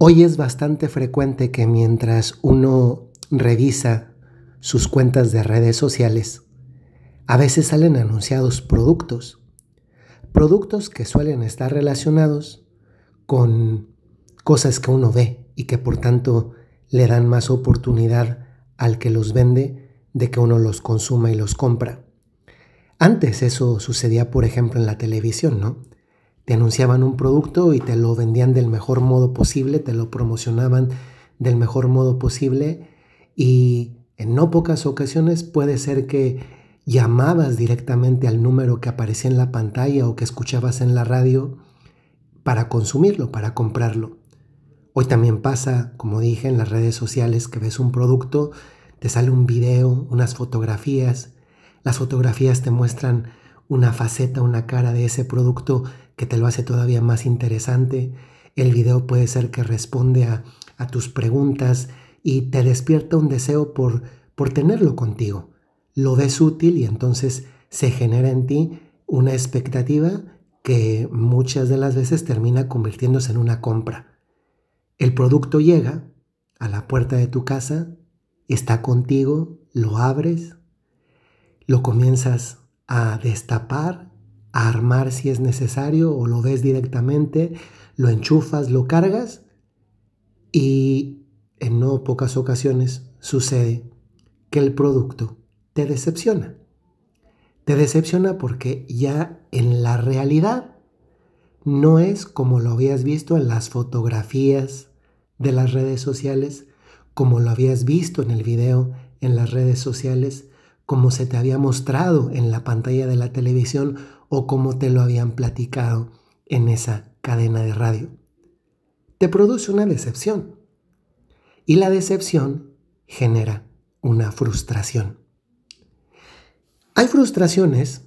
Hoy es bastante frecuente que mientras uno revisa sus cuentas de redes sociales, a veces salen anunciados productos. Productos que suelen estar relacionados con cosas que uno ve y que por tanto le dan más oportunidad al que los vende de que uno los consuma y los compra. Antes eso sucedía, por ejemplo, en la televisión, ¿no? Te anunciaban un producto y te lo vendían del mejor modo posible, te lo promocionaban del mejor modo posible y en no pocas ocasiones puede ser que llamabas directamente al número que aparecía en la pantalla o que escuchabas en la radio para consumirlo, para comprarlo. Hoy también pasa, como dije, en las redes sociales que ves un producto, te sale un video, unas fotografías. Las fotografías te muestran una faceta, una cara de ese producto que te lo hace todavía más interesante. El video puede ser que responde a, tus preguntas y te despierta un deseo por, por tenerlo contigo. Lo ves útil y entonces se genera en ti una expectativa que muchas de las veces termina convirtiéndose en una compra. El producto llega a la puerta de tu casa, está contigo, lo abres, lo comienzas a destapar, armar si es necesario o lo ves directamente, lo enchufas, lo cargas y en no pocas ocasiones sucede que el producto te decepciona. Te decepciona porque ya en la realidad no es como lo habías visto en las fotografías de las redes sociales, como lo habías visto en el video en las redes sociales, como se te había mostrado en la pantalla de la televisión o como te lo habían platicado en esa cadena de radio. Te produce una decepción. Y la decepción genera una frustración. Hay frustraciones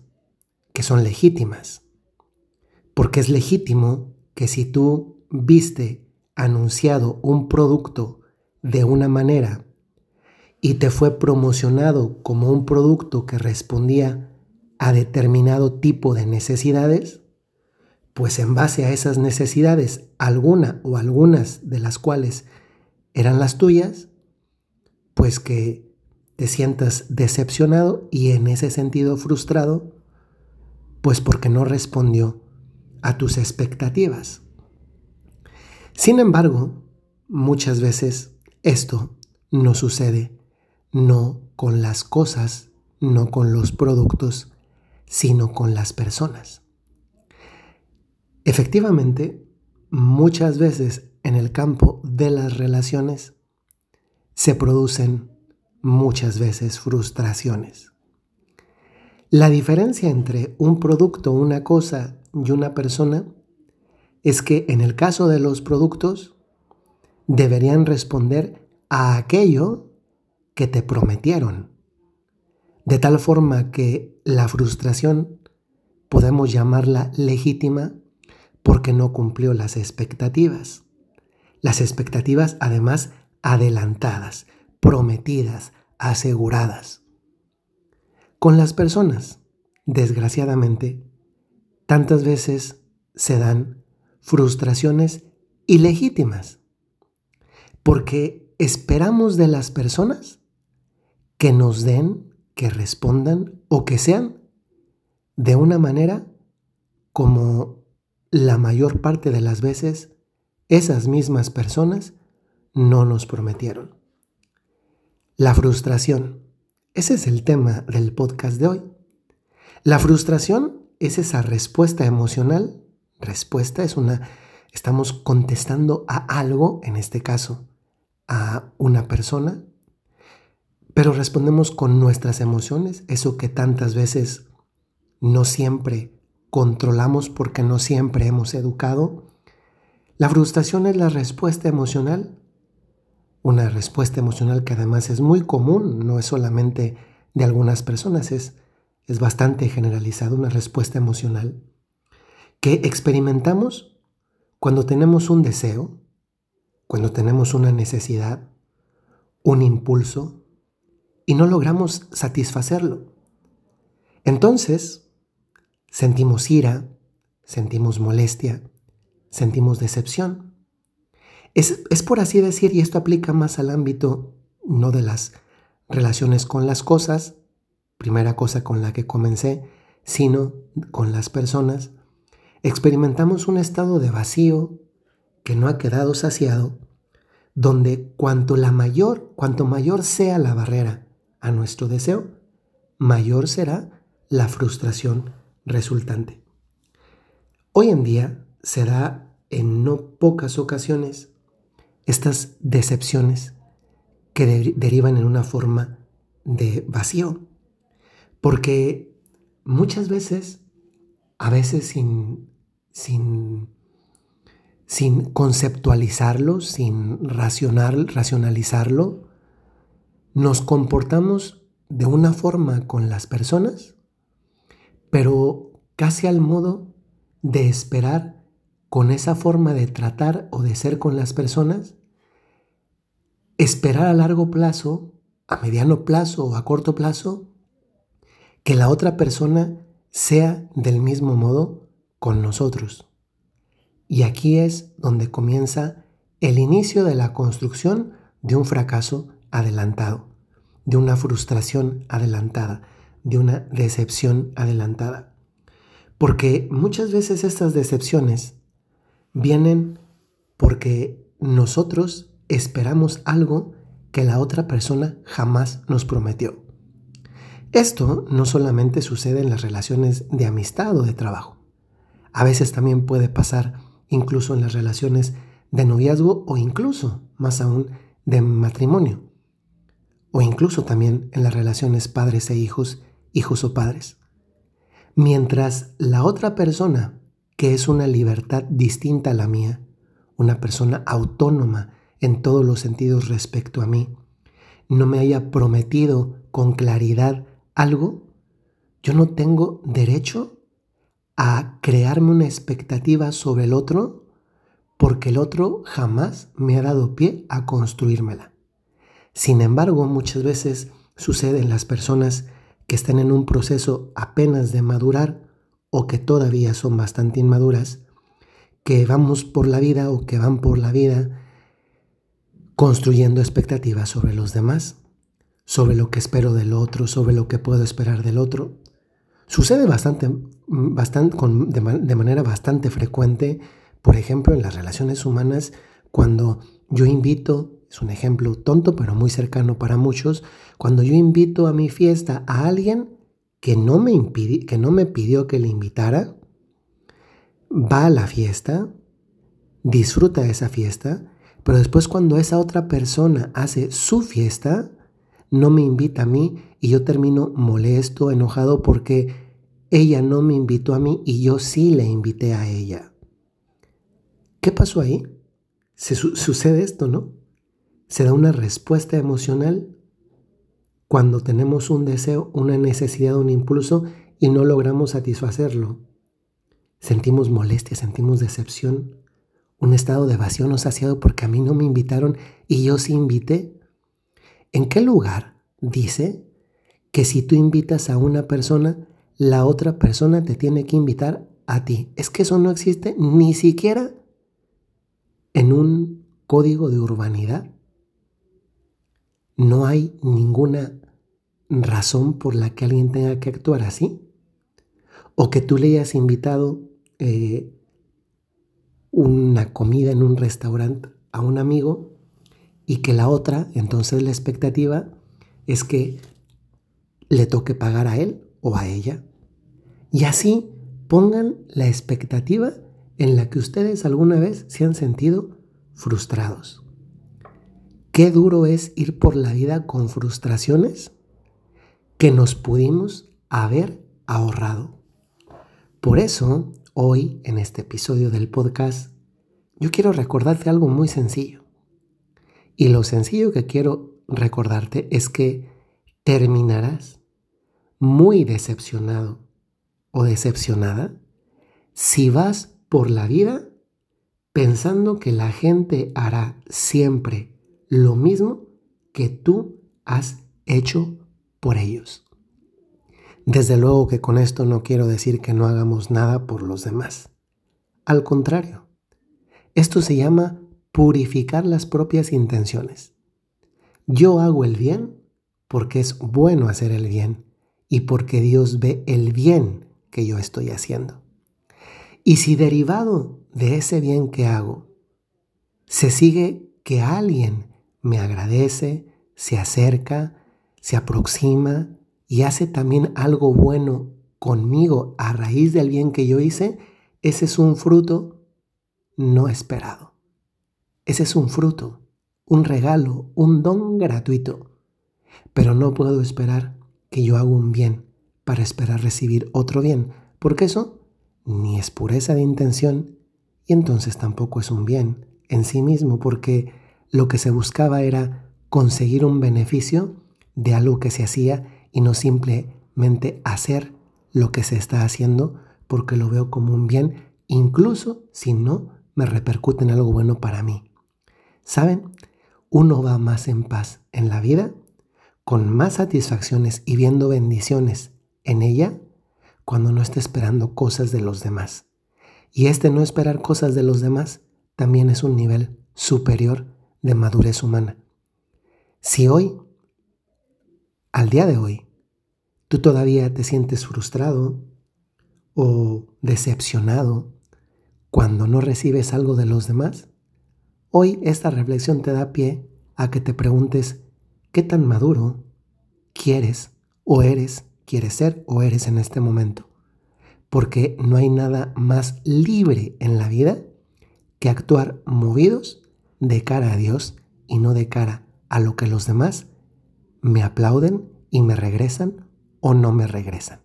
que son legítimas, porque es legítimo que si tú viste anunciado un producto de una manera y te fue promocionado como un producto que respondía a determinado tipo de necesidades, pues en base a esas necesidades, alguna o algunas de las cuales eran las tuyas, pues que te sientas decepcionado y en ese sentido frustrado, pues porque no respondió a tus expectativas. Sin embargo, muchas veces esto no sucede no con las cosas, no con los productos, sino con las personas. Efectivamente, muchas veces en el campo de las relaciones se producen muchas veces frustraciones. La diferencia entre un producto, una cosa y una persona es que en el caso de los productos deberían responder a aquello que te prometieron. De tal forma que la frustración podemos llamarla legítima porque no cumplió las expectativas. Las expectativas además adelantadas, prometidas, aseguradas. Con las personas, desgraciadamente, tantas veces se dan frustraciones ilegítimas, porque esperamos de las personas que nos den, que respondan o que sean de una manera como la mayor parte de las veces esas mismas personas no nos prometieron. La frustración. Ese es el tema del podcast de hoy. La frustración es esa respuesta emocional. Respuesta es una, estamos contestando a algo, en este caso, a una persona, pero respondemos con nuestras emociones, eso que tantas veces no siempre controlamos porque no siempre hemos educado. La frustración es la respuesta emocional, una respuesta emocional que además es muy común, no es solamente de algunas personas, es, es bastante generalizada, una respuesta emocional que experimentamos cuando tenemos un deseo, cuando tenemos una necesidad, un impulso, y no logramos satisfacerlo. Entonces, sentimos ira, sentimos molestia, sentimos decepción. Es, es por así decir, y esto aplica más al ámbito no de las relaciones con las cosas, primera cosa con la que comencé, sino con las personas, experimentamos un estado de vacío que no ha quedado saciado, donde cuanto la mayor, cuanto mayor sea la barrera a nuestro deseo, mayor será la frustración resultante. Hoy en día se da en no pocas ocasiones estas decepciones que derivan en una forma de vacío, porque muchas veces, a veces sin, sin, sin conceptualizarlo, sin racional, racionalizarlo, nos comportamos de una forma con las personas, pero casi al modo de esperar con esa forma de tratar o de ser con las personas, esperar a largo plazo, a mediano plazo o a corto plazo, que la otra persona sea del mismo modo con nosotros. Y aquí es donde comienza el inicio de la construcción de un fracaso adelantado, de una frustración adelantada, de una decepción adelantada. Porque muchas veces estas decepciones vienen porque nosotros esperamos algo que la otra persona jamás nos prometió. Esto no solamente sucede en las relaciones de amistad o de trabajo. A veces también puede pasar incluso en las relaciones de noviazgo o incluso, más aún, de matrimonio. O incluso también en las relaciones padres e hijos, hijos o padres. Mientras la otra persona, que es una libertad distinta a la mía, una persona autónoma en todos los sentidos respecto a mí, no me haya prometido con claridad algo, yo no tengo derecho a crearme una expectativa sobre el otro porque el otro jamás me ha dado pie a construírmela. Sin embargo, muchas veces sucede en las personas que están en un proceso apenas de madurar o que todavía son bastante inmaduras, que vamos por la vida o que van por la vida construyendo expectativas sobre los demás sobre lo que espero del otro, sobre lo que puedo esperar del otro. Sucede bastante, bastante de, de manera bastante frecuente, por ejemplo, en las relaciones humanas, cuando yo invito, es un ejemplo tonto pero muy cercano para muchos, cuando yo invito a mi fiesta a alguien que no me, que no me pidió que le invitara, va a la fiesta, disfruta de esa fiesta, pero después cuando esa otra persona hace su fiesta, no me invita a mí y yo termino molesto, enojado porque ella no me invitó a mí y yo sí le invité a ella. ¿Qué pasó ahí? Se sucede esto, ¿no? Se da una respuesta emocional cuando tenemos un deseo, una necesidad, un impulso y no logramos satisfacerlo. Sentimos molestia, sentimos decepción, un estado de vacío no saciado porque a mí no me invitaron y yo sí invité. ¿En qué lugar dice que si tú invitas a una persona, la otra persona te tiene que invitar a ti? Es que eso no existe ni siquiera en un código de urbanidad. No hay ninguna razón por la que alguien tenga que actuar así. O que tú le hayas invitado eh, una comida en un restaurante a un amigo y que la otra, entonces la expectativa es que le toque pagar a él o a ella. Y así pongan la expectativa en la que ustedes alguna vez se han sentido frustrados. Qué duro es ir por la vida con frustraciones que nos pudimos haber ahorrado. Por eso, hoy, en este episodio del podcast, yo quiero recordarte algo muy sencillo. Y lo sencillo que quiero recordarte es que terminarás muy decepcionado o decepcionada si vas por la vida pensando que la gente hará siempre lo mismo que tú has hecho por ellos. Desde luego que con esto no quiero decir que no hagamos nada por los demás. Al contrario, esto se llama purificar las propias intenciones. Yo hago el bien porque es bueno hacer el bien y porque Dios ve el bien que yo estoy haciendo. Y si derivado de ese bien que hago, se sigue que alguien me agradece, se acerca, se aproxima y hace también algo bueno conmigo a raíz del bien que yo hice, ese es un fruto no esperado. Ese es un fruto, un regalo, un don gratuito. Pero no puedo esperar que yo haga un bien para esperar recibir otro bien, porque eso ni es pureza de intención y entonces tampoco es un bien en sí mismo, porque lo que se buscaba era conseguir un beneficio de algo que se hacía y no simplemente hacer lo que se está haciendo porque lo veo como un bien, incluso si no me repercute en algo bueno para mí. ¿Saben? Uno va más en paz en la vida, con más satisfacciones y viendo bendiciones en ella cuando no está esperando cosas de los demás. Y este no esperar cosas de los demás también es un nivel superior de madurez humana. Si hoy, al día de hoy, tú todavía te sientes frustrado o decepcionado cuando no recibes algo de los demás, hoy esta reflexión te da pie a que te preguntes qué tan maduro quieres o eres, quieres ser o eres en este momento. Porque no hay nada más libre en la vida que actuar movidos de cara a Dios y no de cara a lo que los demás me aplauden y me regresan o no me regresan.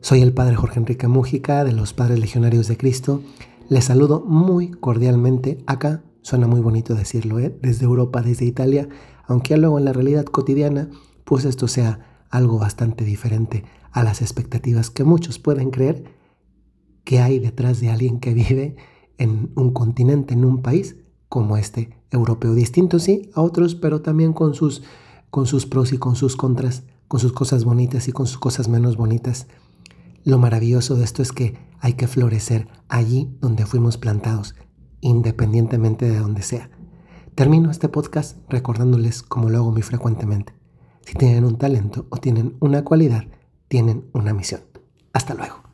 Soy el Padre Jorge Enrique Mújica de los Padres Legionarios de Cristo. Les saludo muy cordialmente acá. Suena muy bonito decirlo, ¿eh? desde Europa, desde Italia, aunque luego en la realidad cotidiana, pues esto sea algo bastante diferente a las expectativas que muchos pueden creer que hay detrás de alguien que vive en un continente, en un país como este europeo. Distinto sí a otros, pero también con sus, pros y con sus contras con sus cosas bonitas y con sus cosas menos bonitas. Lo maravilloso de esto es que hay que florecer allí donde fuimos plantados, independientemente de donde sea. Termino este podcast recordándoles, como lo hago muy frecuentemente, si tienen un talento o tienen una cualidad, tienen una misión. Hasta luego.